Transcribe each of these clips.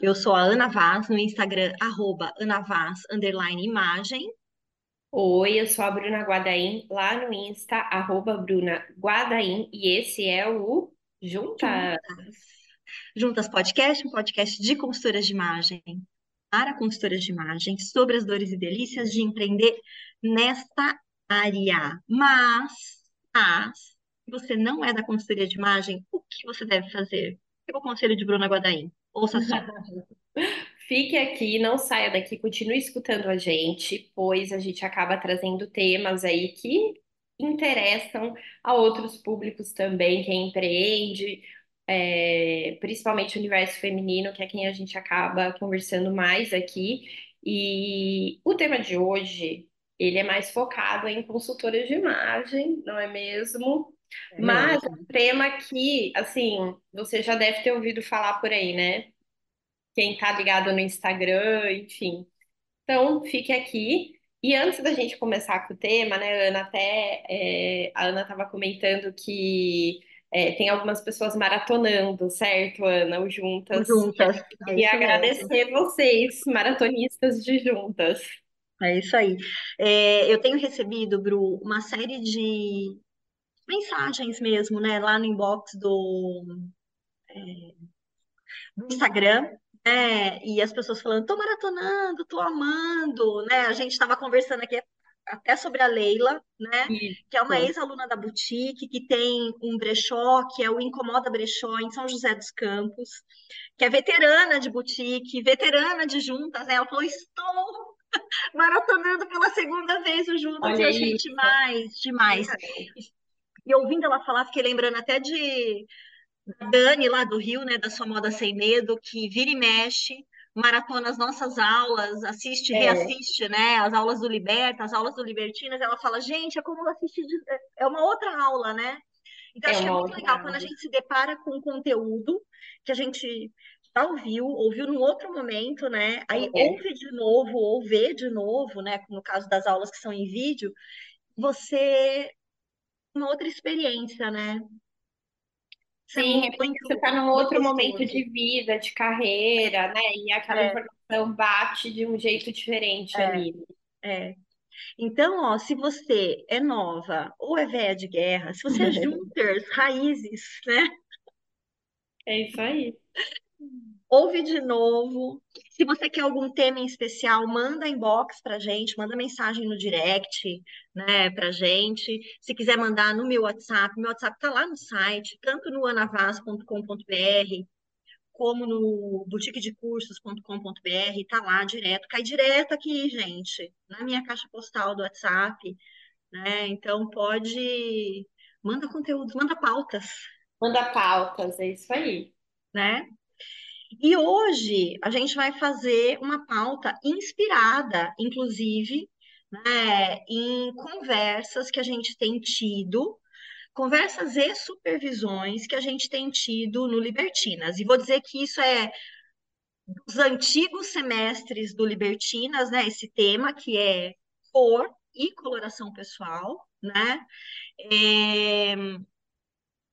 Eu sou a Ana Vaz, no Instagram, arroba Ana Vaz, underline imagem. Oi, eu sou a Bruna Guadaim, lá no Insta, arroba Bruna Guadaim, e esse é o Juntas. Juntas. Juntas Podcast, um podcast de consultoras de imagem, para consultoras de imagem, sobre as dores e delícias de empreender nesta área. Mas, mas, se você não é da consultoria de imagem, o que você deve fazer? É o conselho de Bruna Guadaim. Ouça só. Fique aqui, não saia daqui, continue escutando a gente, pois a gente acaba trazendo temas aí que interessam a outros públicos também, quem empreende, é, principalmente o universo feminino, que é quem a gente acaba conversando mais aqui. E o tema de hoje, ele é mais focado em consultoras de imagem, não é mesmo? É Mas mesmo. um tema que, assim, você já deve ter ouvido falar por aí, né? Quem tá ligado no Instagram, enfim. Então, fique aqui. E antes da gente começar com o tema, né, Ana, até é, a Ana estava comentando que é, tem algumas pessoas maratonando, certo, Ana, o Juntas. E Juntas. É mesmo. agradecer vocês, maratonistas de Juntas. É isso aí. É, eu tenho recebido, Bru, uma série de mensagens mesmo, né, lá no inbox do, do Instagram, né, e as pessoas falando, tô maratonando, tô amando, né, a gente estava conversando aqui até sobre a Leila, né, que é uma Isso. ex-aluna da Boutique, que tem um brechó, que é o Incomoda Brechó, em São José dos Campos, que é veterana de Boutique, veterana de Juntas, né, ela falou, estou maratonando pela segunda vez o Juntas, e Olha achei isso. demais, demais. E ouvindo ela falar, fiquei lembrando até de Dani, lá do Rio, né, da sua Moda Sem Medo, que vira e mexe, maratona as nossas aulas, assiste, É, reassiste, né, as aulas do Liberta, as aulas do Libertinas, ela fala, gente, é como assistir, de... é uma outra aula, né? Então, é acho que é muito legal quando a gente se depara com um conteúdo que a gente já ouviu, ouviu num outro momento, né? Aí É. ouve de novo, ou vê de novo, né? No caso das aulas que são em vídeo, você uma outra experiência, né? Sim, é porque você está num outro momento de vida, de carreira, né? E aquela É, informação bate de um jeito diferente é, ali. é. Então, ó, se você é nova ou é velha de guerra, se você é junters, raízes, né? É isso aí. Ouve de novo. Se você quer algum tema em especial, manda inbox pra gente, manda mensagem no direct, né, pra gente. Se quiser mandar no meu WhatsApp, meu WhatsApp tá lá no site, tanto no anavaz.com.br como no boutiquedecursos.com.br, tá lá direto, cai direto aqui, gente, na minha caixa postal do WhatsApp, né? Então pode, manda conteúdo, manda pautas, Manda pautas, é isso aí. né? E hoje a gente vai fazer uma pauta inspirada, inclusive, né, em conversas que a gente tem tido, conversas e supervisões que a gente tem tido no Libertinas. E vou dizer que isso é dos antigos semestres do Libertinas, né, esse tema que é cor e coloração pessoal, né? É,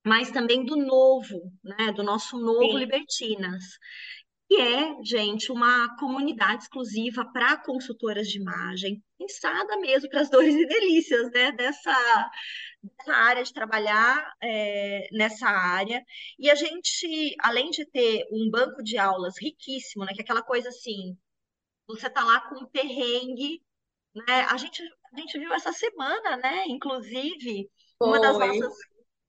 mas também do novo, né, do nosso novo Sim. Libertinas. E é, gente, uma comunidade exclusiva para consultoras de imagem, pensada mesmo para as dores e delícias, né, dessa, dessa área de trabalhar é, nessa área. E a gente, além de ter um banco de aulas riquíssimo, né, que é aquela coisa assim, você tá lá com um perrengue, né? A gente, a gente viu essa semana, né? Inclusive, uma das nossas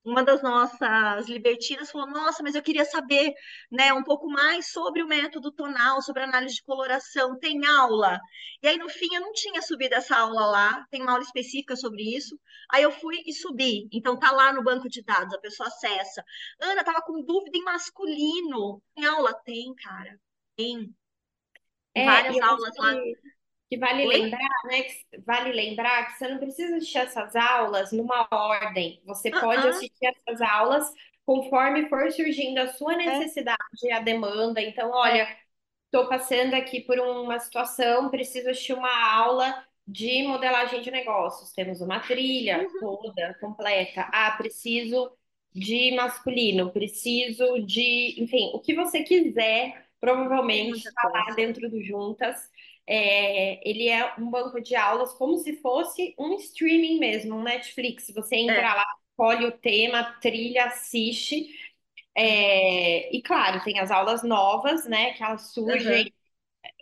uma das nossas libertinas falou: Nossa, mas eu queria saber, né, um pouco mais sobre o método tonal, sobre análise de coloração. Tem aula? E aí, no fim, eu não tinha subido essa aula lá, tem uma aula específica sobre isso. Aí eu fui e subi. Então, tá lá no banco de dados, a pessoa acessa. Ana, tava com dúvida em masculino. Tem aula? Tem, cara. Tem. É, Várias aulas lá. que, que vale Oi? lembrar, né? Que vale lembrar que você não precisa assistir essas aulas numa ordem. Você Ah, pode ah, assistir essas aulas conforme for surgindo a sua é, necessidade, a demanda. Então, é. olha, Estou passando aqui por uma situação, preciso assistir uma aula de modelagem de negócios. Temos uma trilha Uhum. toda, completa. Ah, preciso de masculino, preciso de, enfim, o que você quiser. provavelmente está lá dentro do Juntas. É, ele é um banco de aulas como se fosse um streaming mesmo, um Netflix. Você entra é. lá, escolhe o tema, trilha, assiste. É, e claro, tem as aulas novas, né? Que elas surgem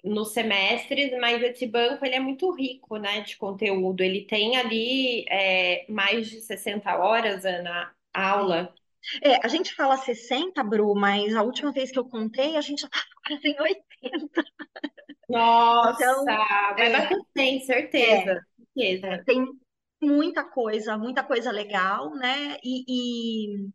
uhum. nos semestres, mas esse banco ele é muito rico, né? De conteúdo. Ele tem ali é, mais de 60 horas, Ana, aula. É, a gente fala 60, Bru, mas a última vez que eu contei, a gente já estava quase em 80. Nossa, então, vai é, bater 100, certeza. É, certeza. É, tem muita coisa, muita coisa legal, né? E, e,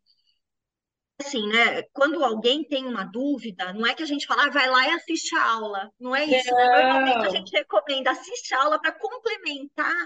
assim, né? Quando alguém tem uma dúvida, não é que a gente fala, ah, vai lá e assiste a aula. Não é isso. Não. Normalmente a gente recomenda assiste a aula para complementar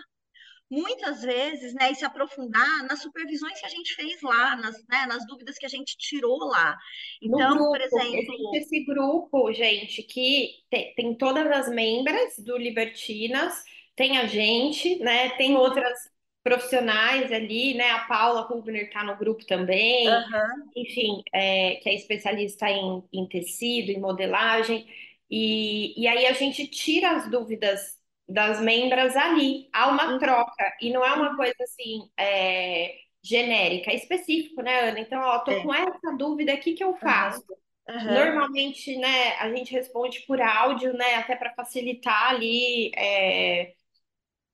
muitas vezes, né, e se aprofundar nas supervisões que a gente fez lá, nas, né, nas dúvidas que a gente tirou lá. Então, grupo, por exemplo. Esse grupo, gente, que tem, tem todas as membras do Libertinas, tem a gente, né, tem outras profissionais ali, né? A Paula Rubner está no grupo também, uhum. enfim, é, que é especialista em, em tecido, em modelagem. E, e aí a gente tira as dúvidas das membras ali. Há uma uhum. troca, e não é uma coisa assim é, genérica, é específico, né, Ana? Então, ó, tô é. com essa dúvida aqui que eu faço. Uhum. Normalmente, né, a gente responde por áudio, né, até para facilitar ali é,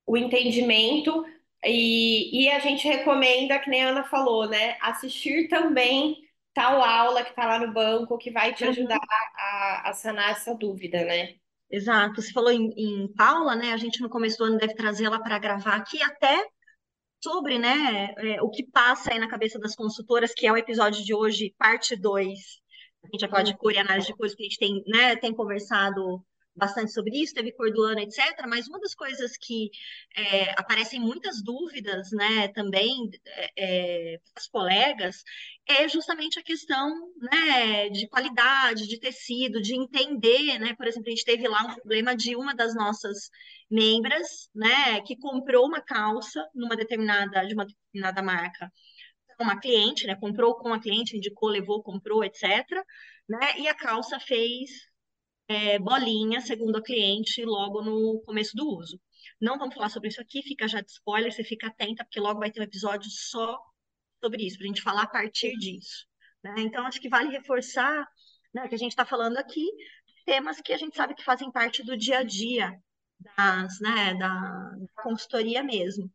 o entendimento. E, e a gente recomenda, que nem a Ana falou, né, assistir também tal aula que está lá no banco, que vai te uhum. ajudar uhum. a, a sanar essa dúvida, né? Exato. Você falou em, em Paula, né? A gente no começo do ano deve trazê-la para gravar aqui até sobre, né, é, o que passa aí na cabeça das consultoras, que é o episódio de hoje, parte 2. A gente vai falar de cor e análise de cores, que a gente tem, né, tem conversado bastante sobre isso, teve cor do ano, etc. Mas uma das coisas que é, aparecem muitas dúvidas, né, também é, é as colegas, é justamente a questão, né, de qualidade, de tecido, de entender, né, por exemplo, a gente teve lá um problema de uma das nossas membras, né, que comprou uma calça numa determinada, de uma determinada marca, uma cliente, né, comprou com a cliente, indicou, levou, comprou, etc., né, e a calça fez é, bolinha, segundo a cliente, logo no começo do uso. Não vamos falar sobre isso aqui, fica já de spoiler, você fica atenta, porque logo vai ter um episódio só sobre isso, para a gente falar a partir disso. Né? Então, acho que vale reforçar né, que a gente está falando aqui temas que a gente sabe que fazem parte do dia a dia das, né, da, da consultoria mesmo.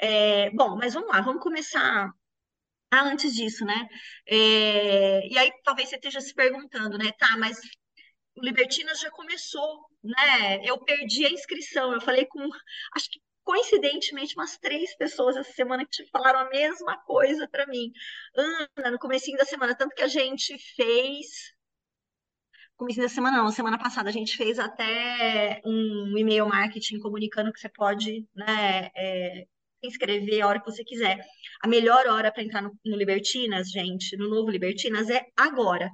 É, bom, mas vamos lá, vamos começar ah, antes disso, né? É, e aí talvez você esteja se perguntando, né? Tá, mas o Libertinas já começou, né? Eu perdi a inscrição. Eu falei com, acho que coincidentemente, umas três pessoas essa semana que falaram a mesma coisa para mim. Ana, no comecinho da semana, tanto que a gente fez começo da semana não, semana passada a gente fez até um e-mail marketing comunicando que você pode, né, é, inscrever a hora que você quiser. A melhor hora para entrar no, no, Libertinas, gente, no novo Libertinas é agora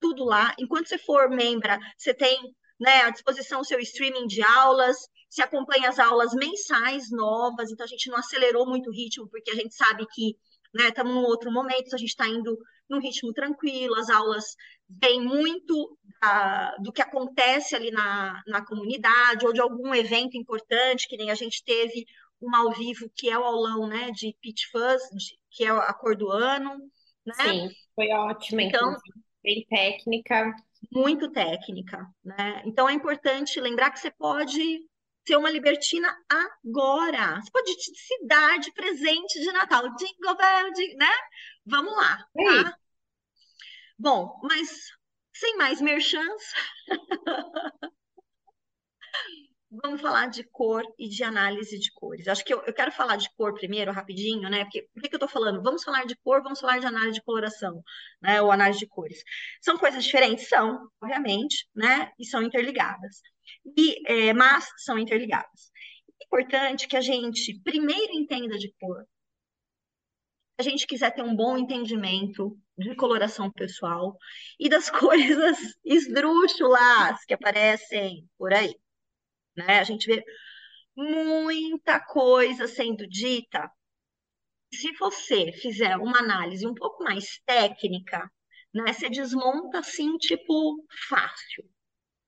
tudo lá. Enquanto você for membra, você tem né, à disposição o seu streaming de aulas, se acompanha as aulas mensais novas, então a gente não acelerou muito o ritmo, porque a gente sabe que estamos né, num outro momento, a gente está indo num ritmo tranquilo, as aulas vêm muito do que acontece ali na, na comunidade, ou de algum evento importante, que nem a gente teve um ao vivo, que é o aulão né, de Pitch Fuzz, que é a cor do ano. Né? Sim, foi ótimo. Então, inclusive bem técnica. Muito técnica, né? Então é importante lembrar que você pode ser uma libertina agora. Você pode se dar de presente de Natal. Jingle bell, né? Vamos lá, tá? Bom, mas sem mais merchans, Vamos falar de cor e de análise de cores. Acho que eu, eu quero falar de cor primeiro, rapidinho, né? Porque por que, que eu estou falando? Vamos falar de cor, vamos falar de análise de coloração, né? Ou análise de cores. São coisas diferentes? São, obviamente, né? E são interligadas. E, é, mas são interligadas. É importante que a gente primeiro entenda de cor. Se a gente quiser ter um bom entendimento de coloração pessoal e das coisas esdrúxulas que aparecem por aí né? A gente vê muita coisa sendo dita. Se você fizer uma análise um pouco mais técnica, né? Você desmonta assim, tipo, fácil.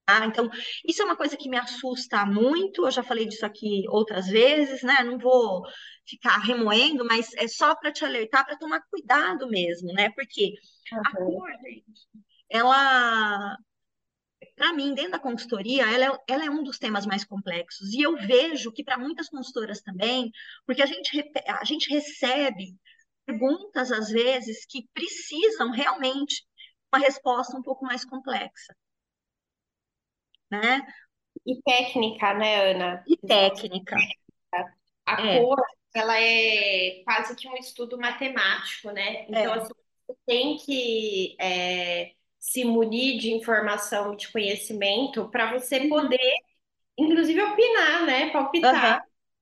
Tá? Então, isso é uma coisa que me assusta muito. Eu já falei disso aqui outras vezes, né? Não vou ficar remoendo, mas é só para te alertar para tomar cuidado mesmo, né? Porque a cor, gente, ela para mim, dentro da consultoria, ela é, ela é, um dos temas mais complexos. E eu vejo que para muitas consultoras também, porque a gente, a gente recebe perguntas, às vezes, que precisam realmente uma resposta um pouco mais complexa. Né? E técnica, né, Ana? E técnica. A é. cor, ela é quase que um estudo matemático, né? Então, é. assim, você tem que é, se munir de informação, de conhecimento, para você uhum. poder, inclusive, opinar, né? Palpitar.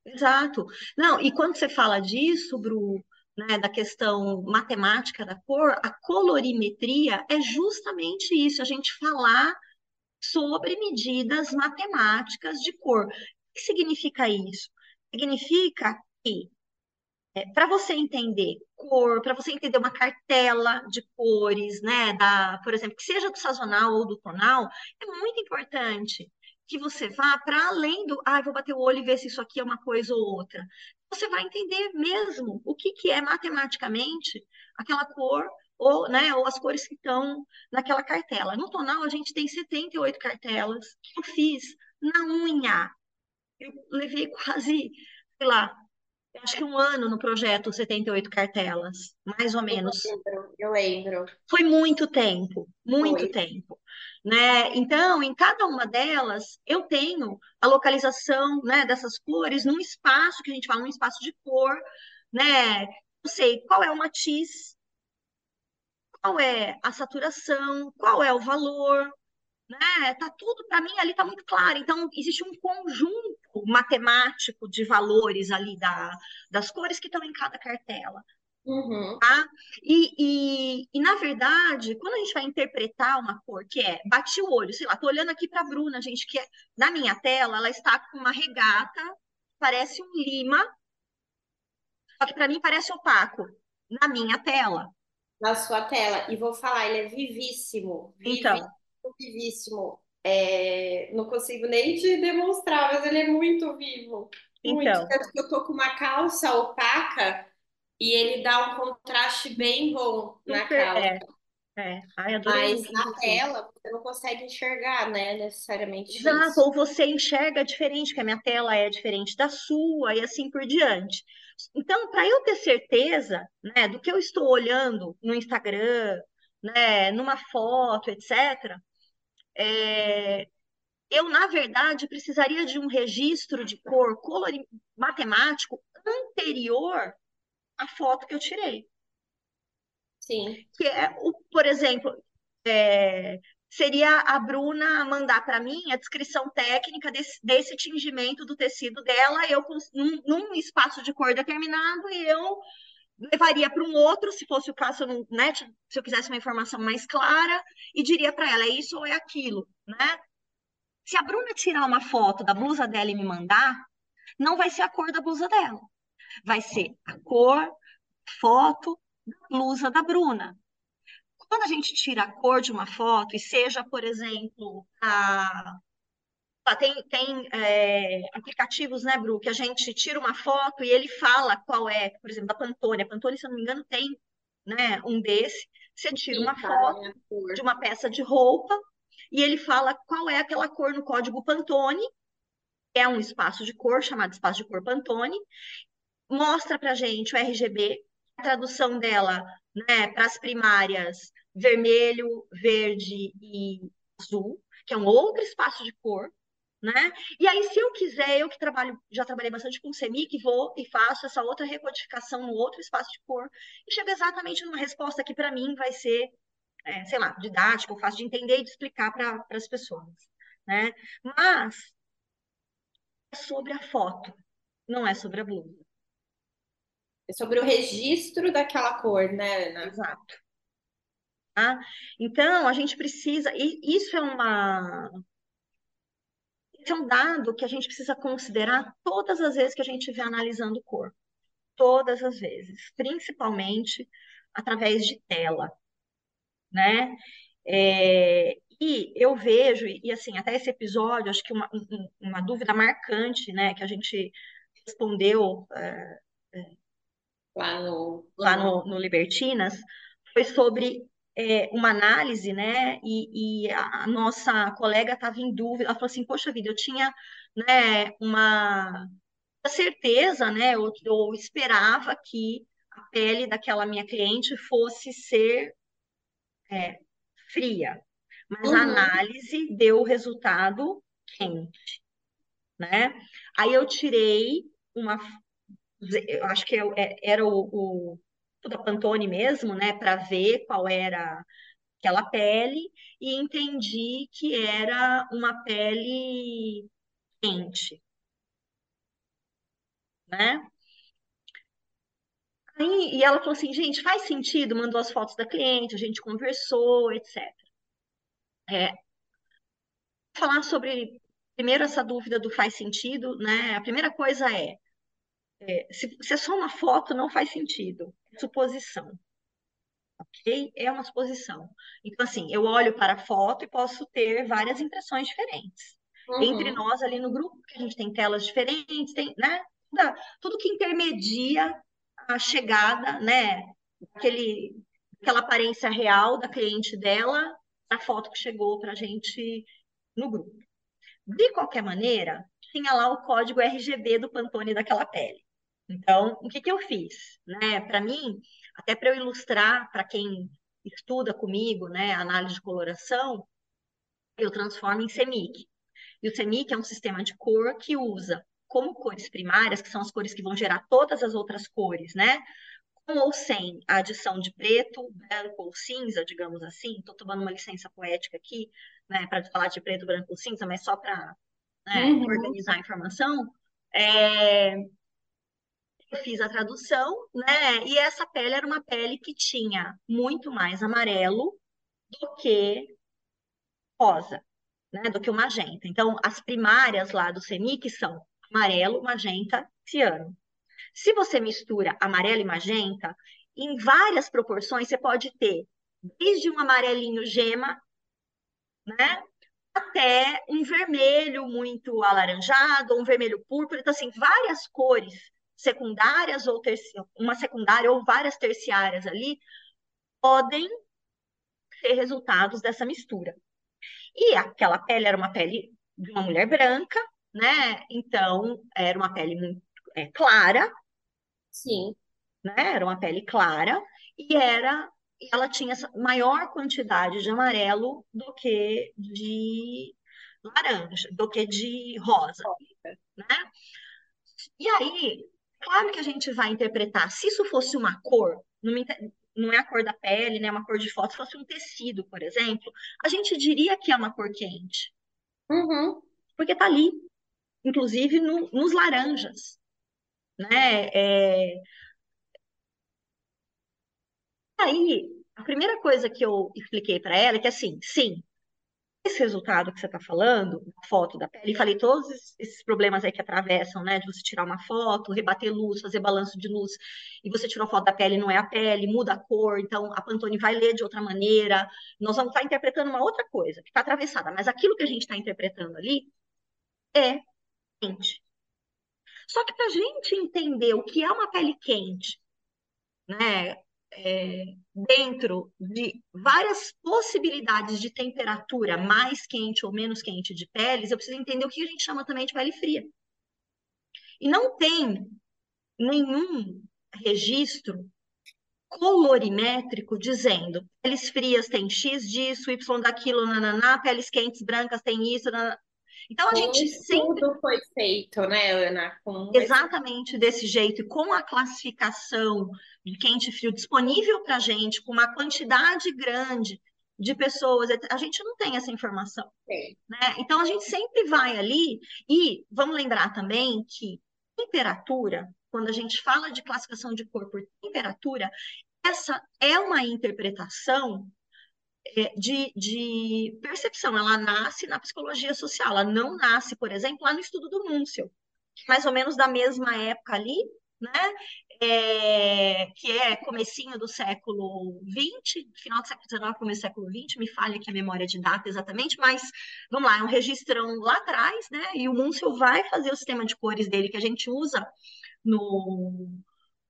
Uhum. Exato. Não, e quando você fala disso, Bru, né, da questão matemática da cor, a colorimetria é justamente isso, a gente falar sobre medidas matemáticas de cor. O que significa isso? Significa que é, para você entender cor, para você entender uma cartela de cores, né, da, por exemplo, que seja do sazonal ou do tonal, é muito importante que você vá para além do, ah, vou bater o olho e ver se isso aqui é uma coisa ou outra. Você vai entender mesmo o que, que é matematicamente aquela cor ou, né, ou as cores que estão naquela cartela. No tonal, a gente tem 78 cartelas que eu fiz na unha. Eu levei quase, sei lá, acho que um ano no projeto 78 cartelas, mais ou menos. Eu lembro. Eu lembro. Foi muito tempo, muito Foi. tempo. Né? Então, em cada uma delas, eu tenho a localização né, dessas cores num espaço que a gente fala, um espaço de cor, né? Eu sei qual é o matiz, qual é a saturação, qual é o valor, né? Tá tudo para mim ali tá muito claro. Então existe um conjunto matemático de valores ali da, das cores que estão em cada cartela. Uhum. Tá? E, e, e, na verdade, quando a gente vai interpretar uma cor, que é bati o olho, sei lá, tô olhando aqui para a Bruna, gente, que é, na minha tela ela está com uma regata, parece um lima, só que para mim parece opaco na minha tela. Na sua tela. E vou falar, ele é vivíssimo. Vivíssimo. Então, vivíssimo. É, não consigo nem te demonstrar, mas ele é muito vivo. Muito. Então. Eu tô com uma calça opaca e ele dá um contraste bem bom na calça. É. É. Ai, Mas na tela você não consegue enxergar, né, necessariamente. Exato, isso. ou você enxerga diferente, que a minha tela é diferente da sua, e assim por diante. Então, para eu ter certeza, né, do que eu estou olhando no Instagram, né, numa foto, etc., é, eu, na verdade, precisaria de um registro de cor color matemático anterior à foto que eu tirei. Sim. Que é, o, por exemplo, é, seria a Bruna mandar para mim a descrição técnica desse, desse, tingimento do tecido dela, eu num, num, espaço de cor determinado, e eu levaria para um outro, se fosse o caso, né, se eu quisesse uma informação mais clara, e diria para ela, é isso ou é aquilo, né? Se a Bruna tirar uma foto da blusa dela e me mandar, não vai ser a cor da blusa dela. Vai ser a cor, foto blusa da Bruna. Quando a gente tira a cor de uma foto, e seja, por exemplo, a tem, tem é, aplicativos, né, Bru, que a gente tira uma foto e ele fala qual é, por exemplo, da Pantone. A Pantone, se eu não me engano, tem né, um desse. Você tira uma foto de uma peça de roupa e ele fala qual é aquela cor no código Pantone, é um espaço de cor chamado espaço de cor Pantone, mostra para gente o RGB, a tradução dela né, para as primárias vermelho, verde e azul, que é um outro espaço de cor, né? E aí, se eu quiser, eu que trabalho, já trabalhei bastante com CEMIC, vou e faço essa outra recodificação no outro espaço de cor e chego exatamente numa resposta que para mim vai ser, é, sei lá, didática, fácil de entender e de explicar para as pessoas, né? Mas é sobre a foto, não é sobre a blusa. É sobre o registro daquela cor, né, Ana? Exato. Tá? Então, a gente precisa, e isso é uma esse é um dado que a gente precisa considerar todas as vezes que a gente estiver analisando o corpo. Todas as vezes, principalmente através de tela. né? É, e eu vejo, e assim, até esse episódio, acho que uma, uma dúvida marcante, né, que a gente respondeu é, é, lá no, lá no, no Libertinas, foi sobre é, uma análise, né? E, e, a nossa colega estava em dúvida, ela falou assim, poxa vida, eu tinha né, uma certeza, né? Ou, ou esperava que a pele daquela minha cliente fosse ser é, fria, mas uhum. a análise deu o resultado quente, né? Aí eu tirei uma, eu acho que eu, é, era o, o da Pantone mesmo, né, para ver qual era aquela pele e entendi que era uma pele quente, né? Aí, e ela falou assim, gente, faz sentido, mandou as fotos da cliente, a gente conversou, etc. É, falar sobre, primeiro, essa dúvida do faz sentido, né? A primeira coisa é, é se, se é só uma foto, não faz sentido. Suposição. Ok? É uma suposição. Então, assim, eu olho para a foto e posso ter várias impressões diferentes. Uhum. Entre nós ali no grupo, que a gente tem telas diferentes, tem, né? Tudo que intermedia a chegada, né? Aquele, aquela aparência real da cliente dela, a foto que chegou para a gente no grupo. De qualquer maneira, tinha lá o código RGB do Pantone daquela pele. Então, o que, que eu fiz? Né? Para mim, até para eu ilustrar para quem estuda comigo, né, análise de coloração, eu transformo em CMYK. E o CMYK é um sistema de cor que usa como cores primárias, que são as cores que vão gerar todas as outras cores, né? Com ou sem a adição de preto, branco ou cinza, digamos assim. Estou tomando uma licença poética aqui, né, para falar de preto, branco ou cinza, mas só para né, uhum. organizar a informação. É, eu fiz a tradução, né? E essa pele era uma pele que tinha muito mais amarelo do que rosa, né? Do que o magenta. Então, as primárias lá do CENIC são amarelo, magenta, ciano. Se você mistura amarelo e magenta, em várias proporções você pode ter desde um amarelinho gema, né, até um vermelho muito alaranjado, um vermelho púrpura, então assim, várias cores secundárias ou terci... uma secundária ou várias terciárias ali podem ser resultados dessa mistura. E aquela pele era uma pele de uma mulher branca, né? Então, era uma pele muito é, clara. Sim. Né? Era uma pele clara e era ela tinha maior quantidade de amarelo do que de laranja, do que de rosa, né? E aí, claro que a gente vai interpretar, se isso fosse uma cor, não é a cor da pele, né, uma cor de foto, se fosse um tecido, por exemplo, a gente diria que é uma cor quente. Uhum. Porque tá ali, inclusive no, nos laranjas. Né? É... Aí, a primeira coisa que eu expliquei para ela é que, assim, sim, esse resultado que você está falando, foto da pele, falei todos esses problemas aí que atravessam, né? De você tirar uma foto, rebater luz, fazer balanço de luz, e você tirou foto da pele, não é a pele, muda a cor, então a Pantone vai ler de outra maneira, nós vamos estar tá interpretando uma outra coisa que está atravessada, mas aquilo que a gente está interpretando ali é quente. Só que para a gente entender o que é uma pele quente, né, é, dentro de várias possibilidades de temperatura mais quente ou menos quente de peles, eu preciso entender o que a gente chama também de pele fria. E não tem nenhum registro colorimétrico dizendo peles frias têm X disso, Y daquilo, nananá, peles quentes brancas têm isso, nananá. Então a gente sempre tudo foi feito, né, Ana? Com Exatamente desse jeito, e com a classificação de quente e frio disponível para a gente, com uma quantidade grande de pessoas, a gente não tem essa informação. Né? Então a gente sempre vai ali e vamos lembrar também que temperatura, quando a gente fala de classificação de cor por temperatura, essa é uma interpretação de, de, percepção. Ela nasce na psicologia social, ela não nasce, por exemplo, lá no estudo do Núncio, mais ou menos da mesma época ali, né? é, que é comecinho do século XX, final do século XIX, começo do século XX, me falha aqui a memória de data exatamente, mas vamos lá, é um registrão lá atrás, né? E o Múncio vai fazer o sistema de cores dele que a gente usa no,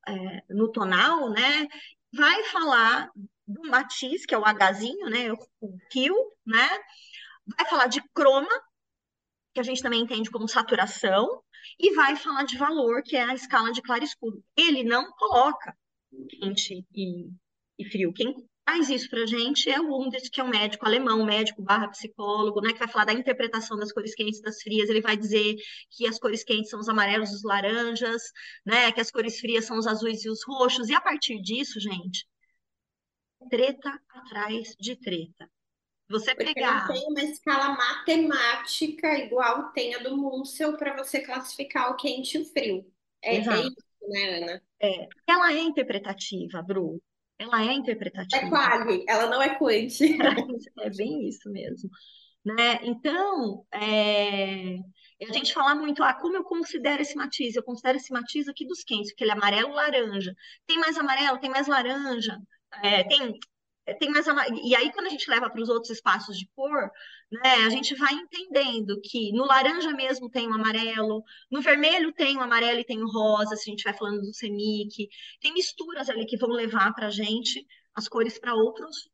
é, no tonal, né? Vai falar do matiz, que é o Hzinho, né? O Q, né? Vai falar de croma, que a gente também entende como saturação, e vai falar de valor, que é a escala de claro escuro. Ele não coloca quente e, e frio. Quem faz isso para a gente é o Wundert, que é um médico alemão, médico barra psicólogo, né, que vai falar da interpretação das cores quentes e das frias. Ele vai dizer que as cores quentes são os amarelos e os laranjas, né, que as cores frias são os azuis e os roxos. E a partir disso, gente, treta atrás de treta. Você Porque pegar. não tem uma escala matemática igual tem a do Munsell para você classificar o quente e o frio. É, é isso, né, Ana? É. Ela é interpretativa, Bru. Ela é interpretativa. É quali, ela não é quant. é bem isso mesmo. Né? Então, é... a gente fala muito, ah, como eu considero esse matiz? Eu considero esse matiz aqui dos quentes, porque ele é amarelo laranja. Tem mais amarelo, tem mais laranja, é, tem tem mais e aí quando a gente leva para os outros espaços de cor, né, a gente vai entendendo que no laranja mesmo tem o amarelo, no vermelho tem o amarelo e tem o rosa, se a gente vai falando do semic, tem misturas ali que vão levar para a gente as cores para outros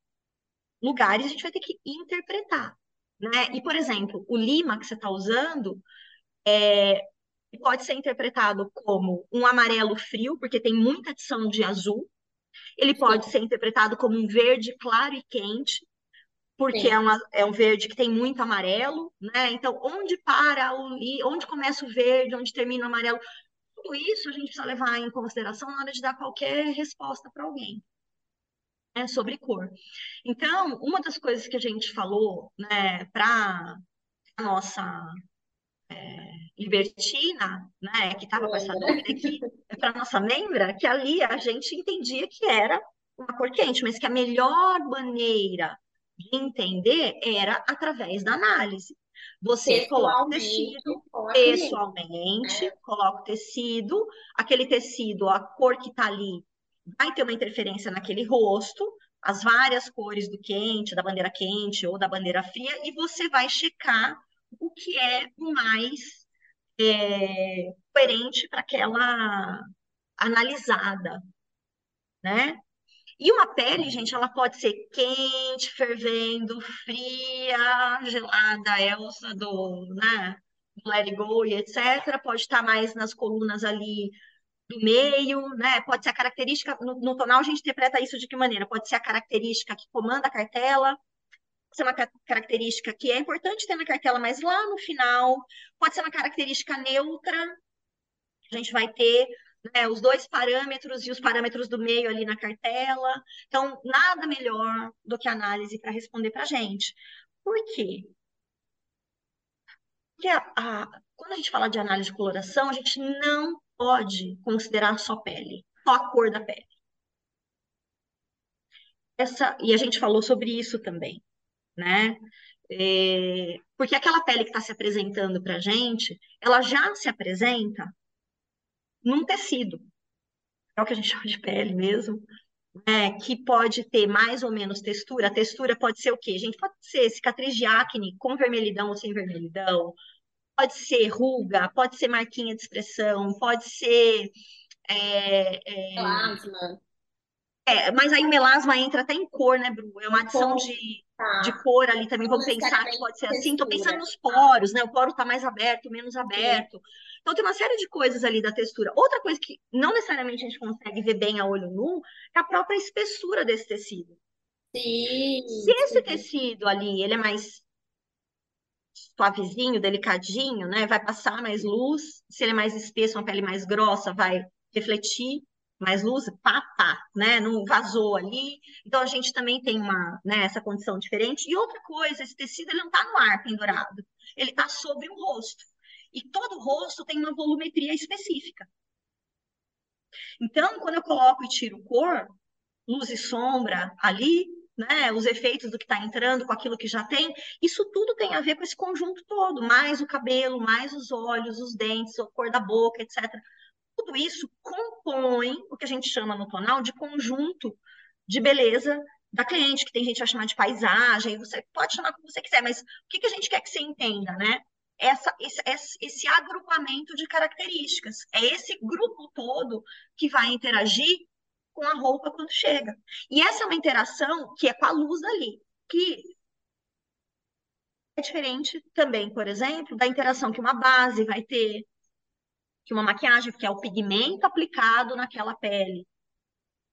lugares, a gente vai ter que interpretar, né? E por exemplo, o lima que você está usando é, pode ser interpretado como um amarelo frio, porque tem muita adição de azul, ele pode Sim. ser interpretado como um verde claro e quente, porque é, uma, é, um verde que tem muito amarelo, né? Então, onde para, o, onde começa o verde, onde termina o amarelo, tudo isso a gente precisa levar em consideração na hora de dar qualquer resposta para alguém. Né, sobre cor. Então, uma das coisas que a gente falou né, para a nossa é, libertina, né, que estava com essa dúvida, que é para nossa membra, que ali a gente entendia que era uma cor quente, mas que a melhor maneira de entender era através da análise. Você coloca o tecido, pessoalmente, é. coloca o tecido, aquele tecido, a cor que está ali, vai ter uma interferência naquele rosto, as várias cores do quente, da bandeira quente ou da bandeira fria, e você vai checar o que é mais é, coerente para aquela analisada, né? E uma pele, gente, ela pode ser quente, fervendo, fria, gelada, Elsa do, né, do Let It Go e etc. Pode estar mais nas colunas ali do meio, né? Pode ser a característica, no, no tonal a gente interpreta isso de que maneira? Pode ser a característica que comanda a cartela, ser uma característica que é importante ter na cartela, mas lá no final pode ser uma característica neutra. A gente vai ter né, os dois parâmetros e os parâmetros do meio ali na cartela. Então, nada melhor do que análise para responder para a gente. Por quê? Porque a, a, quando a gente fala de análise de coloração, a gente não pode considerar só pele, só a cor da pele. Essa, e a gente falou sobre isso também né? É, porque aquela pele que está se apresentando para a gente, ela já se apresenta num tecido, é o que a gente chama de pele mesmo, né? que pode ter mais ou menos textura. A textura pode ser o quê? A gente pode ser cicatriz de acne com vermelhidão ou sem vermelhidão, pode ser ruga, pode ser marquinha de expressão, pode ser. É, é... Plasma. É, mas aí o melasma entra até em cor, né, Bru? É uma adição de, tá. de cor ali também. Vamos pensar que pode ser assim. Estou pensando nos poros, né? O poro está mais aberto, menos aberto. Sim. Então tem uma série de coisas ali da textura. Outra coisa que não necessariamente a gente consegue ver bem a olho nu é a própria espessura desse tecido. Sim. Se esse tecido ali ele é mais suavezinho, delicadinho, né? Vai passar mais luz. Se ele é mais espesso, uma pele mais grossa, vai refletir mais luz, pá, pá, né? Não vazou ali. Então a gente também tem uma, né, essa condição diferente. E outra coisa, esse tecido ele não está no ar pendurado, ele está sobre o rosto. E todo rosto tem uma volumetria específica. Então, quando eu coloco e tiro cor, luz e sombra ali, né, os efeitos do que está entrando com aquilo que já tem, isso tudo tem a ver com esse conjunto todo, mais o cabelo, mais os olhos, os dentes, a cor da boca, etc tudo isso compõe o que a gente chama no tonal de conjunto de beleza da cliente, que tem gente que vai chamar de paisagem, você pode chamar como você quiser, mas o que, que a gente quer que você entenda, né? Essa, esse, esse agrupamento de características. É esse grupo todo que vai interagir com a roupa quando chega. E essa é uma interação que é com a luz ali, que é diferente também, por exemplo, da interação que uma base vai ter, que uma maquiagem, que é o pigmento aplicado naquela pele,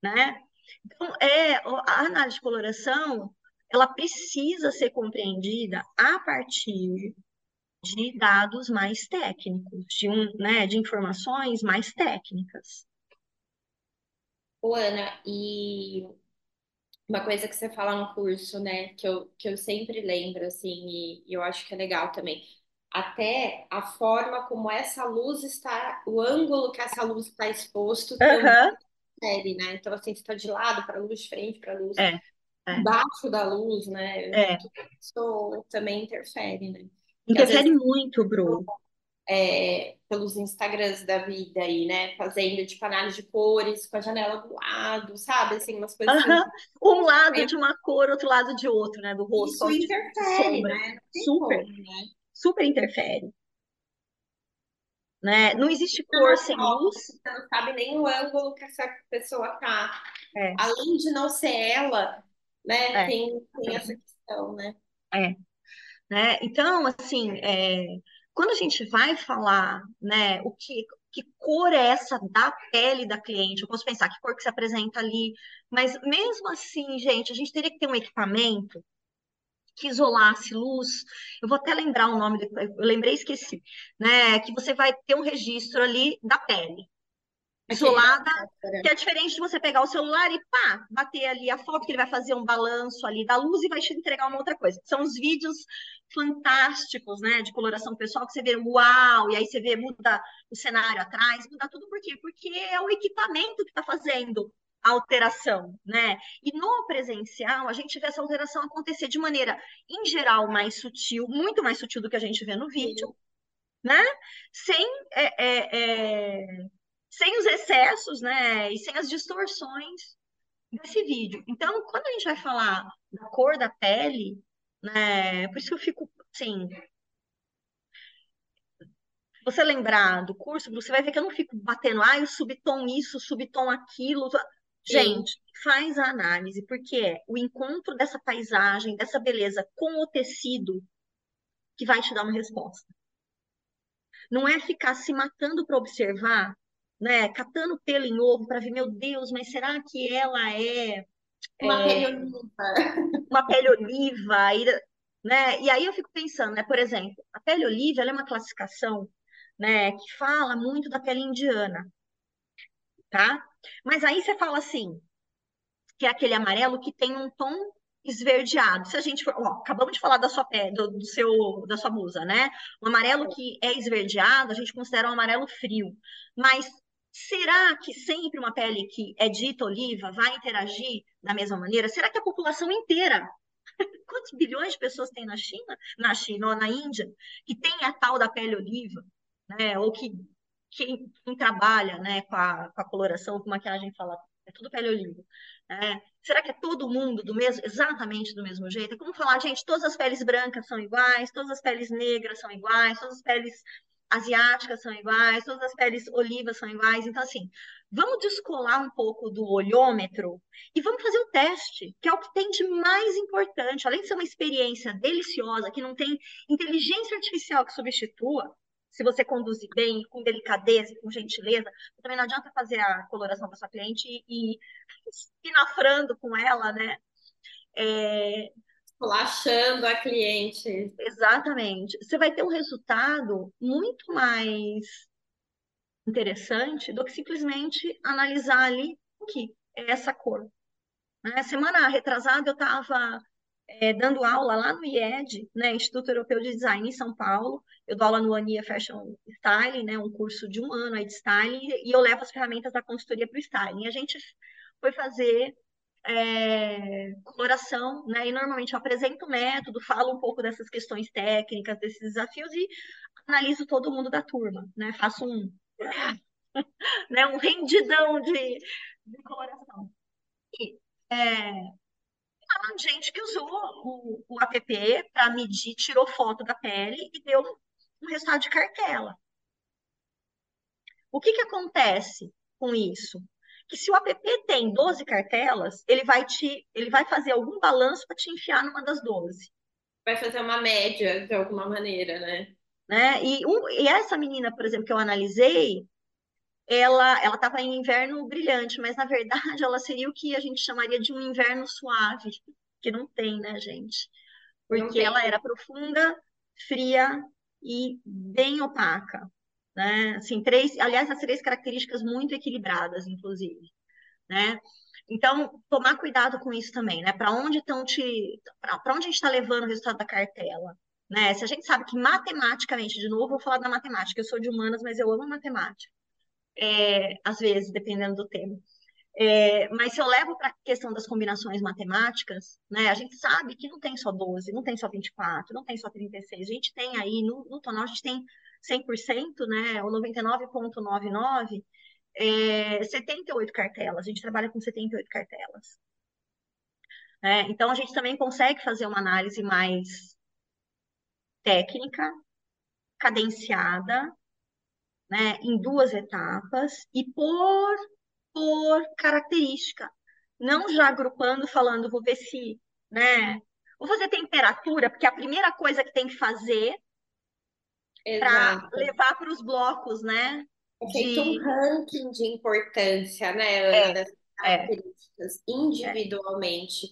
né? Então, é, a análise de coloração, ela precisa ser compreendida a partir de dados mais técnicos, de, um, né, de informações mais técnicas. Ô, Ana, e uma coisa que você fala no curso, né, que eu, que eu sempre lembro, assim, e, e eu acho que é legal também, até a forma como essa luz está, o ângulo que essa luz está exposto também série, né? Então, assim, você está de lado para a luz, de frente para a luz, É, é, embaixo da luz, né? é. Isso também interfere, né? Porque Interfere vezes muito, Bru. é, pelos Instagrams da vida aí, né? Fazendo tipo análise de cores com a janela do lado, sabe? Assim, umas coisas assim. Um lado Aí de uma cor, outro lado de outro, né? Do rosto, Isso interfere, sombra. né? Super, como, né? Super interfere, né? Não existe cor sem luz. você não sabe nem o ângulo que essa pessoa tá. É, Além de não ser ela, né? é, Tem, tem essa questão, né? é, né? Então, assim, é, quando a gente vai falar, né, o que, que cor é essa da pele da cliente, eu posso pensar que cor que se apresenta ali, mas mesmo assim, gente, a gente teria que ter um equipamento que isolasse luz. Eu vou até lembrar o nome, eu lembrei, esqueci, né? Que você vai ter um registro ali da pele, isolada, que é diferente de você pegar o celular e pá, bater ali a foto, que ele vai fazer um balanço ali da luz e vai te entregar uma outra coisa. São os vídeos fantásticos, né, de coloração pessoal, que você vê, uau, e aí você vê, muda o cenário atrás, muda tudo, por quê? Porque é o equipamento que está fazendo alteração, né? E no presencial, a gente vê essa alteração acontecer de maneira, em geral, mais sutil, muito mais sutil do que a gente vê no vídeo, né? Sem, é, é, é, sem os excessos, né? E sem as distorções desse vídeo. Então, quando a gente vai falar da cor da pele, né? Por isso que eu fico, assim, você lembrar do curso, você vai ver que eu não fico batendo, ah, o subtom isso, o subtom aquilo. Gente, faz a análise, porque é o encontro dessa paisagem, dessa beleza com o tecido que vai te dar uma resposta. Não é ficar se matando para observar, né? Catando pelo em ovo para ver, meu Deus, mas será que ela é, Uma é pele oliva. uma pele oliva? E, né? E aí eu fico pensando, né? Por exemplo, a pele oliva ela é uma classificação, né? Que fala muito da pele indiana, tá? Mas aí você fala assim, que é aquele amarelo que tem um tom esverdeado. Se a gente for, ó, acabamos de falar da sua pele, do, do seu, da sua blusa, né? O amarelo que é esverdeado, a gente considera um amarelo frio. Mas será que sempre uma pele que é dita oliva vai interagir da mesma maneira? Será que a população inteira Quantos bilhões de pessoas tem na China, na China ou na Índia, que tem a tal da pele oliva, né? Ou que quem, quem trabalha, né, com a, com a coloração, com maquiagem fala, é tudo pele oliva. né? será que é todo mundo do mesmo, exatamente do mesmo jeito? É como falar, gente, todas as peles brancas são iguais, todas as peles negras são iguais, todas as peles asiáticas são iguais, todas as peles olivas são iguais. Então, assim, vamos descolar um pouco do olhômetro e vamos fazer o teste, que é o que tem de mais importante. Além de ser uma experiência deliciosa, que não tem inteligência artificial que substitua, se você conduzir bem, com delicadeza, com gentileza, também não adianta fazer a coloração da sua cliente e, e espinafrando com ela, né? É, Relaxando a cliente. Exatamente. Você vai ter um resultado muito mais interessante do que simplesmente analisar ali o que é essa cor. Né? Semana retrasada eu estava é, dando aula lá no IED, né, Instituto Europeu de Design em São Paulo. Eu dou aula no Ania Fashion Styling, né, um curso de um ano aí de styling, e eu levo as ferramentas da consultoria para o styling. A gente foi fazer é, coloração, né? E normalmente eu apresento o método, falo um pouco dessas questões técnicas, desses desafios e analiso todo mundo da turma, né? Faço um né? Um rendidão de, de coloração. E, é, a gente que usou o, o app para medir, tirou foto da pele e deu um resultado de cartela. O que, que acontece com isso? Que se o app tem 12 cartelas, ele vai te, ele vai fazer algum balanço para te enfiar numa das 12. Vai fazer uma média de alguma maneira, né? né? E, um, e essa menina, por exemplo, que eu analisei, ela ela estava em inverno brilhante, mas na verdade ela seria o que a gente chamaria de um inverno suave, que não tem, né, gente? Porque ela era profunda, fria e bem opaca, né? Assim, três, aliás, as três características muito equilibradas, inclusive, né? Então, tomar cuidado com isso também, né? Para onde estão te, para onde a gente está levando o resultado da cartela, né? Se a gente sabe que matematicamente, de novo, vou falar da matemática, eu sou de humanas, mas eu amo matemática é, às vezes, dependendo do tema. É, mas se eu levo para a questão das combinações matemáticas, né, a gente sabe que não tem só 12, não tem só 24, não tem só 36. A gente tem aí, no, no tonal, a gente tem 100%, né, ou 99,99%, é, 78 cartelas. A gente trabalha com 78 cartelas. É, então, a gente também consegue fazer uma análise mais técnica, cadenciada, né, em duas etapas e por, por característica. Não já agrupando, falando, vou ver se, né, vou fazer temperatura, porque a primeira coisa que tem que fazer para levar para os blocos, né? É feito de... um ranking de importância, né, Ana, é, dessas é. características, é. individualmente.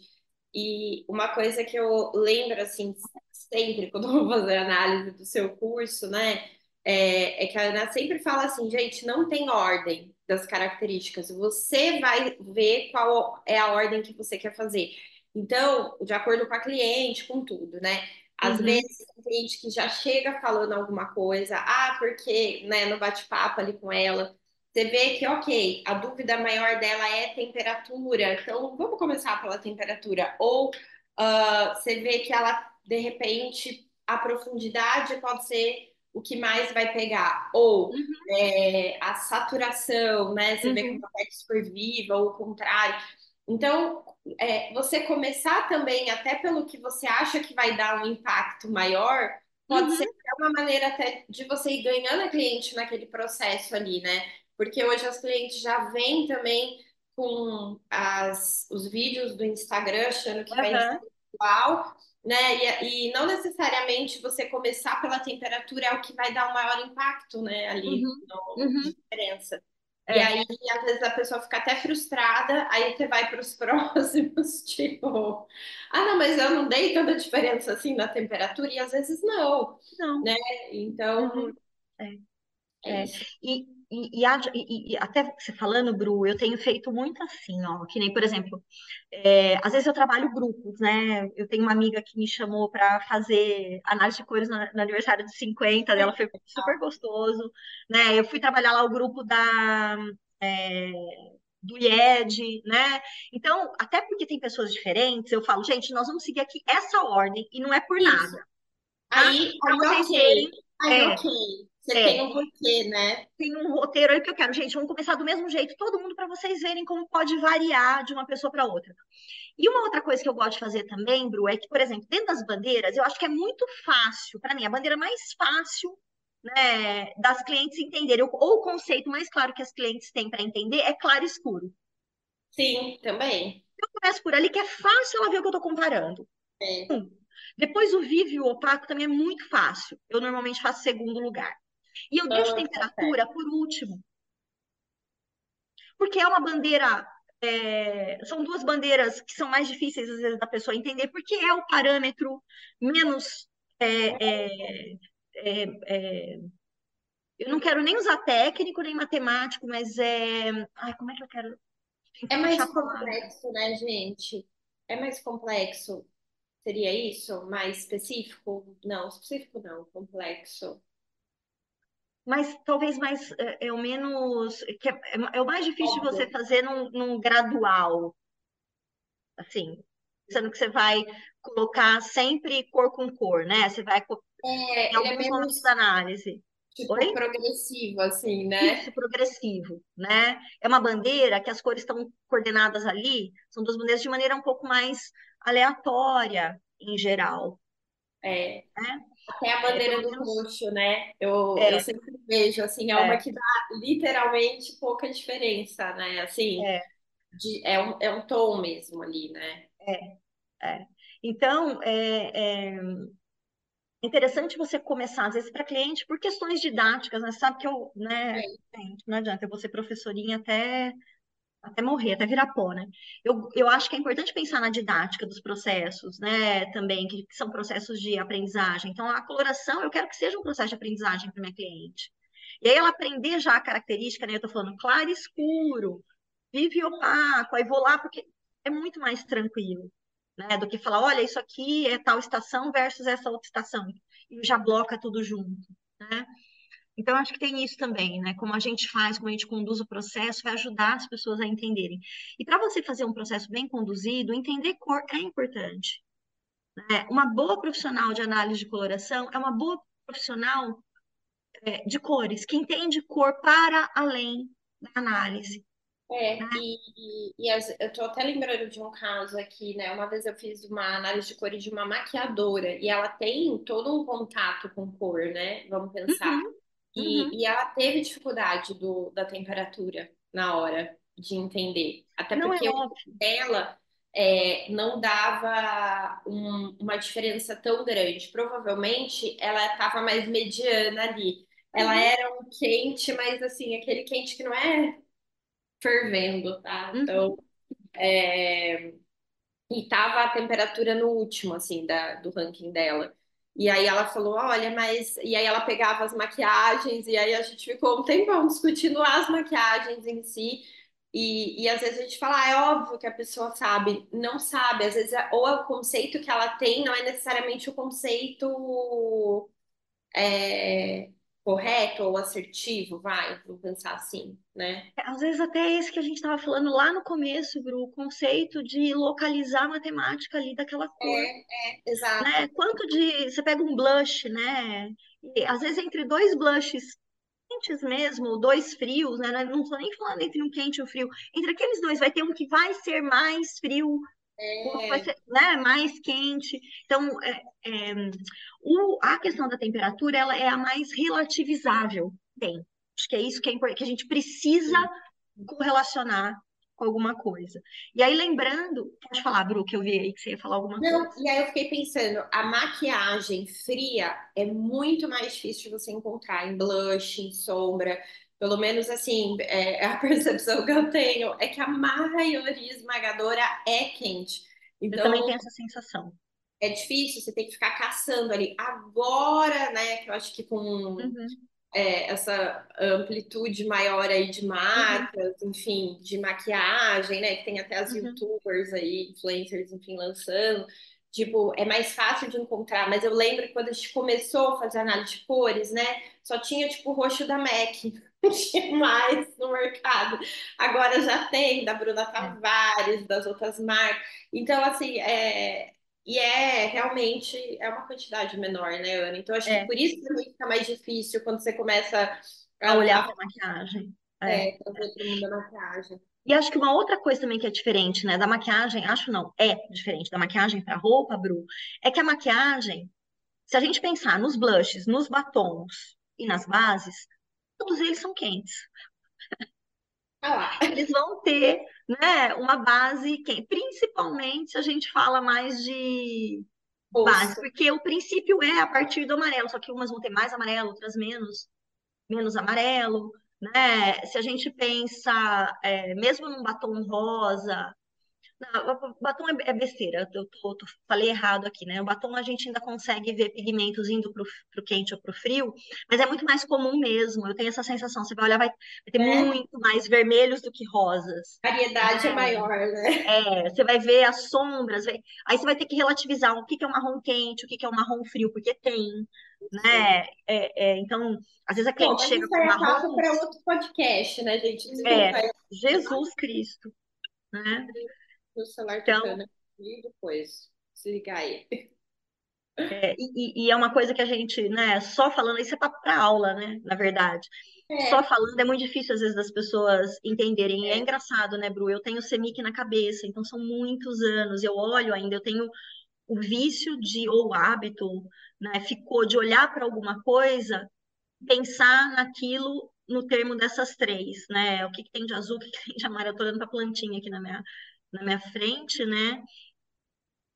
E uma coisa que eu lembro, assim, sempre quando vou fazer análise do seu curso, né? É, é que a Ana sempre fala assim, gente, não tem ordem das características. Você vai ver qual é a ordem que você quer fazer. Então, de acordo com a cliente, com tudo, né? Às uhum. vezes tem cliente que já chega falando alguma coisa, ah, porque, né, no bate-papo ali com ela, você vê que, ok, a dúvida maior dela é temperatura, então vamos começar pela temperatura. Ou uh, você vê que ela, de repente, a profundidade pode ser o que mais vai pegar. Ou uhum. é, a saturação, né? Você uhum. vê como é super viva, ou o contrário. Então, é, você começar também, até pelo que você acha que vai dar um impacto maior, pode uhum. ser uma maneira até de você ir ganhando a cliente naquele processo ali, né? Porque hoje as clientes já vêm também com as, os vídeos do Instagram achando que vai ser igual né? E, e, não necessariamente você começar pela temperatura é o que vai dar o maior impacto, né? Ali, uhum, no, uhum. diferença. É. E aí, às vezes, a pessoa fica até frustrada, aí você vai para os próximos, tipo, ah, não, mas eu não dei tanta diferença assim na temperatura, e às vezes não, não. né? Então, uhum. é. é. E, e, e, e, até você falando, Bru, eu tenho feito muito assim, ó, que nem, por exemplo, é, às vezes eu trabalho grupos, né? Eu tenho uma amiga que me chamou para fazer análise de cores no, no, aniversário dos 50 dela, foi super gostoso, né? Eu fui trabalhar lá o grupo da. É, do IED, né? Então, até porque tem pessoas diferentes, eu falo, gente, nós vamos seguir aqui essa ordem e não é por Isso. nada. Tá? Aí, para vocês okay. terem. Aí, é, ok. Você é, tem um porquê, né? Tem um roteiro aí que eu quero. Gente, vamos começar do mesmo jeito, todo mundo, para vocês verem como pode variar de uma pessoa para outra. E uma outra coisa que eu gosto de fazer também, Bru, é que, por exemplo, dentro das bandeiras, eu acho que é muito fácil, para mim, a bandeira mais fácil né, das clientes entenderem, ou o conceito mais claro que as clientes têm para entender é claro e escuro. Sim, também. Eu começo por ali, que é fácil ela ver o que eu estou comparando. É. Depois o vivo e o opaco também é muito fácil. Eu normalmente faço segundo lugar. E eu deixo a temperatura por último. Porque é uma bandeira. É, são duas bandeiras que são mais difíceis, às vezes, da pessoa entender, porque é o parâmetro menos. É, é, é, é eu não quero nem usar técnico nem matemático, mas é. Ai, como é que eu quero. É mais complexo, né, gente? É mais complexo. Seria isso? Mais específico? Não, específico não, complexo mas talvez mais é, é o menos que é, é, o mais difícil de você fazer num, num gradual assim sendo que você vai colocar sempre cor com cor né você vai é, em alguns é menos, momentos da análise Tipo, Oi? progressivo, assim, né? Isso, progressivo, né? É uma bandeira que as cores estão coordenadas ali, são duas bandeiras de maneira um pouco mais aleatória, em geral, É. né? Até a bandeira do roxo, né? Eu, eu é, sempre vejo, assim, é uma é, que dá literalmente pouca diferença, né? Assim, é, de, é um, é um tom mesmo ali, né? é, é. Então, é, é interessante você começar, às vezes, para cliente, por questões didáticas, né? Sabe que eu, né, É, não adianta, eu vou ser professorinha até até morrer, até virar pó, né? Eu, eu acho que é importante pensar na didática dos processos, né? Também, que são processos de aprendizagem. Então, a coloração, eu quero que seja um processo de aprendizagem para minha cliente. E aí, ela aprender já a característica, né? Eu tô falando claro e escuro, vivo e opaco, aí vou lá, porque é muito mais tranquilo, né? Do que falar, olha, isso aqui é tal estação versus essa outra estação. E já bloca tudo junto, né? Então, acho que tem isso também, né? Como a gente faz, como a gente conduz o processo, vai ajudar as pessoas a entenderem. E para você fazer um processo bem conduzido, entender cor é importante. Né? Uma boa profissional de análise de coloração é uma boa profissional é, de cores, que entende cor para além da análise. é, Né? e, e, e eu tô até lembrando de um caso aqui, né? Uma vez eu fiz uma análise de cores de uma maquiadora e ela tem todo um contato com cor, né? Vamos pensar. Uhum, uhum. E, e ela teve dificuldade do, da temperatura na hora de entender. Até Não é porque o óbvio. dela é, não dava um- uma diferença tão grande. Provavelmente ela estava mais mediana ali. Ela Uhum, era um quente, mas assim, aquele quente que não é fervendo, tá? Então, uhum, é, e tava a temperatura no último, assim, da, do ranking dela. E aí ela falou, olha, mas... E aí ela pegava as maquiagens, e aí a gente ficou um tempão discutindo as maquiagens em si. E, e às vezes a gente fala, ah, é óbvio que a pessoa sabe. Não sabe, às vezes, é- ou é o conceito que ela tem, não é necessariamente o conceito é, correto ou assertivo, vai, vamos pensar assim, né? Às vezes até esse que a gente estava falando lá no começo, Bru, o conceito de localizar a matemática ali daquela cor. É, né? exato. Quanto de. Você pega um blush, né? E, às vezes entre dois blushes quentes mesmo, dois frios, né? Não estou nem falando entre um quente e um frio. Entre aqueles dois, vai ter um que vai ser mais frio, vai É, ser, né, mais quente. Então, é, é, o, a questão da temperatura, ela é a mais relativizável. Tem. Acho que é isso que, é que a gente precisa correlacionar com alguma coisa. E aí, lembrando, pode falar, Bru, que eu vi aí que você ia falar alguma coisa. Não, e aí eu fiquei pensando, a maquiagem fria é muito mais difícil de você encontrar em blush, em sombra. Pelo menos assim, é, a percepção que eu tenho é que a maioria esmagadora é quente. Eu também Então tenho essa sensação. é difícil, você tem que ficar caçando ali. Agora, né, que eu acho que com Uhum, é, essa amplitude maior aí de uhum, marcas, enfim, de maquiagem, né? Que tem até as uhum. YouTubers aí, influencers, enfim, lançando. Tipo, é mais fácil de encontrar, mas eu lembro que quando a gente começou a fazer análise de cores, né? Só tinha, tipo, o roxo da MAC. Não tinha mais no mercado. Agora já tem, da Bruna É, Tavares, das outras marcas. Então, assim, é, e é realmente é uma quantidade menor, né, Ana? Então acho que é, por isso também fica mais difícil quando você começa a olhar a, a para maquiagem. É. é, trazer para o mundo da maquiagem. E acho que uma outra coisa também que é diferente, né, da maquiagem, acho não, é diferente da maquiagem para roupa, Bru, é que a maquiagem, se a gente pensar nos blushes, nos batons e nas bases, todos eles são quentes. Ah Eles vão ter, né, uma base quente, principalmente se a gente fala mais de base, rosto. porque o princípio é a partir do amarelo, só que umas vão ter mais amarelo, outras menos. menos amarelo, né? Se a gente pensa, é, mesmo num batom rosa, não, o batom é é besteira, eu tô- tô- falei errado aqui, né? O batom a gente ainda consegue ver pigmentos indo pro, pro quente ou pro frio, mas é muito mais comum mesmo, eu tenho essa sensação, você vai olhar, vai, ter É, muito mais vermelhos do que rosas. variedade é né? maior, né? É, você vai ver as sombras, vai- aí você vai ter que relativizar o que que é um marrom quente, o que que é um marrom frio, porque tem, né? É, é, então, às vezes a Bom, cliente mas chega com é papo marrom para outro podcast, né, gente? É, Desculpa Jesus Cristo, né? O celular Então, tocando aqui depois. Se ligar aí. É, e, e é uma coisa que a gente, né, só falando, isso é para aula, né, na verdade. Só É, falando é muito difícil, às vezes, das pessoas entenderem. E é é, engraçado, né, Bru? Eu tenho CEMIC na cabeça, então são muitos anos. Eu olho ainda, eu tenho o vício de, ou o hábito, né, ficou de olhar para alguma coisa, pensar naquilo no termo dessas três, né? O que, que tem de azul, o que, que tem de amarelo? Eu tô olhando para a plantinha aqui na minha, na minha frente, né?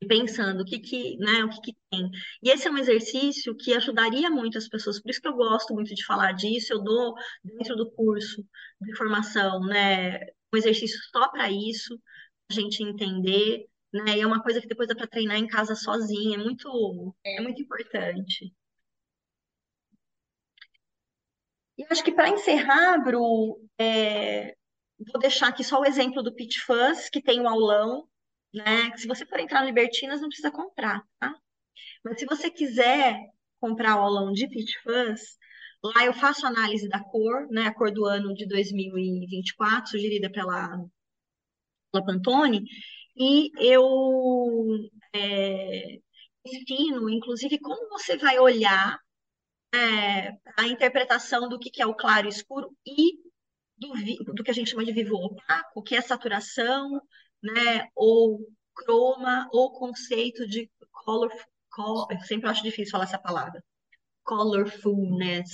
pensando o que que, né, o que que tem. E esse é um exercício que ajudaria muito as pessoas, por isso que eu gosto muito de falar disso, eu dou dentro do curso de formação, né, um exercício só para isso, a gente entender, né, e é uma coisa que depois dá para treinar em casa sozinha, é muito, é é. muito importante. E acho que para encerrar, Bru, é, vou deixar aqui só o exemplo do Pitch Fuzz, que tem um aulão, né? que Se você for entrar no Libertinas, não precisa comprar, tá? Mas se você quiser comprar o aulão de Pitch Fuzz, lá eu faço análise da cor, né? A cor do ano de 2024, sugerida pela, pela Pantone, e eu é, ensino, inclusive, como você vai olhar é, a interpretação do que, que é o claro e escuro e do, do que a gente chama de vivo opaco, que é saturação, né? Ou croma, ou conceito de color, col- eu sempre acho difícil falar essa palavra colorfulness,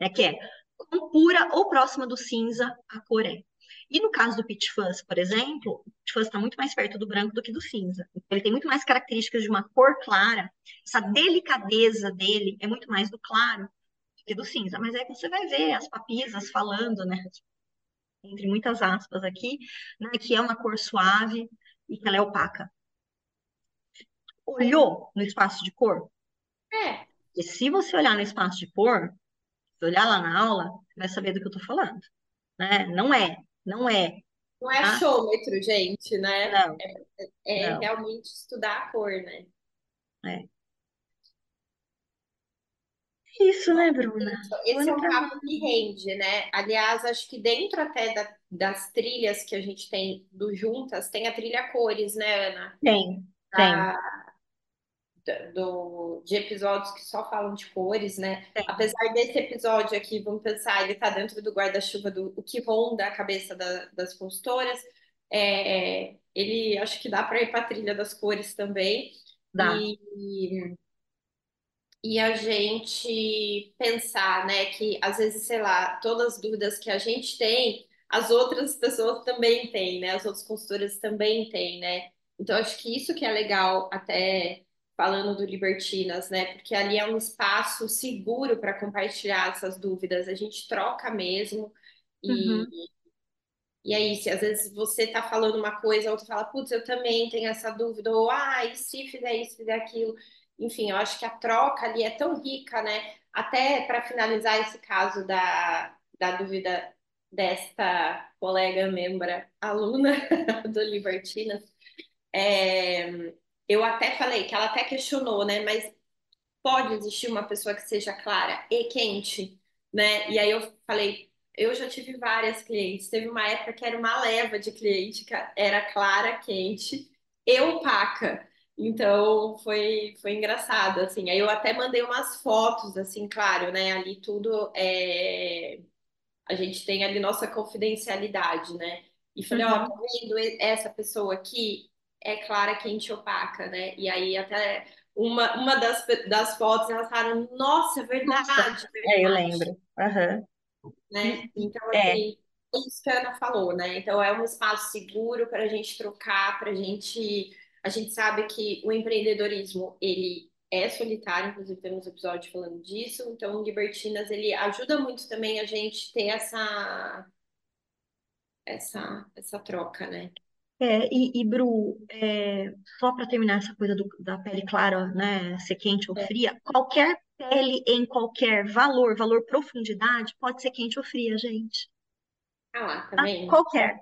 é que é com pura ou próxima do cinza a cor é. E no caso do Peach Fuzz, por exemplo, o Peach Fuzz está muito mais perto do branco do que do cinza. Então, ele tem muito mais características de uma cor clara. Essa delicadeza dele é muito mais do claro do que do cinza. Mas aí você vai ver as papisas falando, né? Entre muitas aspas aqui, né? Que é uma cor suave e que ela é opaca. Olhou no espaço de cor? É, E se você olhar no espaço de cor, se olhar lá na aula, você vai saber do que eu estou falando. né? Não é, não é, não é tá? achômetro, gente, né? Não, É não, realmente estudar a cor, né? é. Isso, né, Bruna? Esse é um papo que rende, né? Aliás, acho que dentro até da- das trilhas que a gente tem do Juntas, tem a trilha cores, né, Ana? Tem, tem, Da- da- do, de episódios que só falam de cores, né? tem. Apesar desse episódio aqui, vamos pensar, ele tá dentro do guarda-chuva do o que ronda a cabeça da- das consultoras. É, ele acho que dá para ir para a trilha das cores também. Dá. E, e a gente pensar, né, que às vezes, sei lá, todas as dúvidas que a gente tem, as outras pessoas também têm, né? As outras consultoras também têm, né? Então, acho que isso que é legal, até falando do Libertinas, né? Porque ali é um espaço seguro para compartilhar essas dúvidas. A gente troca mesmo. E, Uhum, e é isso. Às vezes você tá falando uma coisa, a outra fala, putz, eu também tenho essa dúvida. Ou, ah, e se fizer isso, fizer aquilo? Enfim, eu acho que a troca ali é tão rica, né? Até para finalizar esse caso da, da dúvida desta colega membra, aluna do Libertinas, é, eu até falei que ela até questionou, né? Mas pode existir uma pessoa que seja clara e quente, né? E aí eu falei, eu já tive várias clientes. Teve uma época que era uma leva de cliente que era clara, quente e opaca. Então foi foi engraçado assim. Aí eu até mandei umas fotos assim, claro, né? Ali tudo é a gente tem ali nossa confidencialidade, né? E falei, ó, tá uhum. vendo essa pessoa aqui é clara, quente e opaca, né? E aí até uma, uma das, das fotos elas falaram, nossa, é Nossa, verdade, é é, eu verdade, lembro. Aham. né? Então, é, assim, é isso que a Ana falou, né? Então é um espaço seguro para a gente trocar, para a gente. A gente sabe que o empreendedorismo, ele é solitário, inclusive temos um episódio falando disso. Então, o Libertinas, ele ajuda muito também a gente ter essa essa, essa troca, né? é, e, e Bru, é, só para terminar essa coisa do- da pele clara, né, ser quente ou É. fria, qualquer pele em qualquer valor, valor profundidade, pode ser quente ou fria, gente. Ah lá, tá Tá? vendo? Qualquer.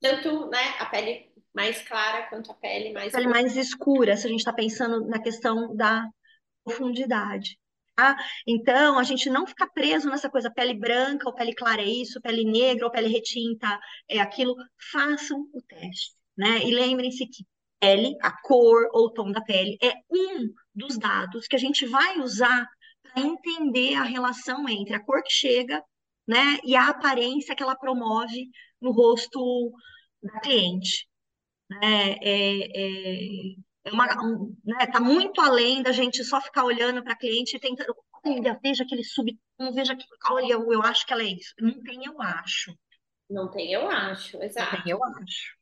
Tanto, né, a pele mais clara quanto a pele mais pele mais escura, se a gente está pensando na questão da profundidade. Tá? Então, a gente não fica preso nessa coisa, pele branca ou pele clara é isso, pele negra ou pele retinta é aquilo. Façam o teste, né? E lembrem-se que pele, a cor ou tom da pele, é um dos dados que a gente vai usar para entender a relação entre a cor que chega, né, e a aparência que ela promove no rosto da cliente. Né? É, é, é uma, um, né, tá muito além da gente só ficar olhando para a cliente e tentando, olha, veja aquele subtom, veja que, olha, eu, acho que ela é isso. Não tem, eu acho. Não tem, eu acho, Não exato. tem, eu acho.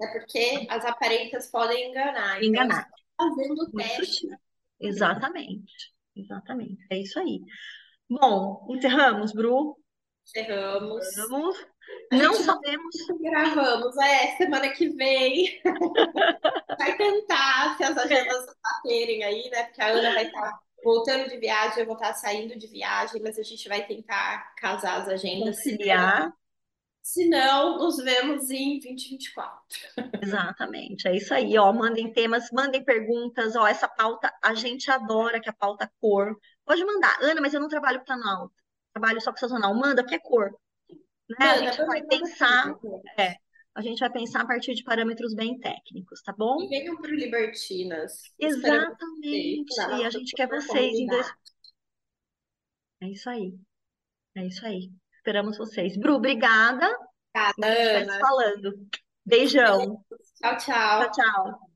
É porque as aparências podem enganar. Então, Enganar. tá fazendo teste. Exatamente. Exatamente. É isso aí. Bom, encerramos, Bru. Encerramos. Não sabemos. Gravamos, é, semana que vem. Vai tentar, se as agendas baterem aí, né? Porque a Ana vai estar voltando de viagem, eu vou estar saindo de viagem, mas a gente vai tentar casar as agendas. conciliar. Se não, nos vemos em 2024. Exatamente, é isso aí, ó, mandem temas, mandem perguntas, ó, essa pauta, a gente adora que a pauta cor, pode mandar, Ana, mas eu não trabalho com planalto, trabalho só com sazonal, manda, que é cor, né, a Manda, gente manda, vai pensar, é, a gente vai pensar a partir de parâmetros bem técnicos, tá bom? E venham para o Libertinas. Exatamente, vocês na a gente quer vocês em dois, é isso aí, é isso aí, esperamos vocês. Bru, obrigada, Obrigada, a gente Ana. falando, beijão, Tchau, tchau, tchau. tchau.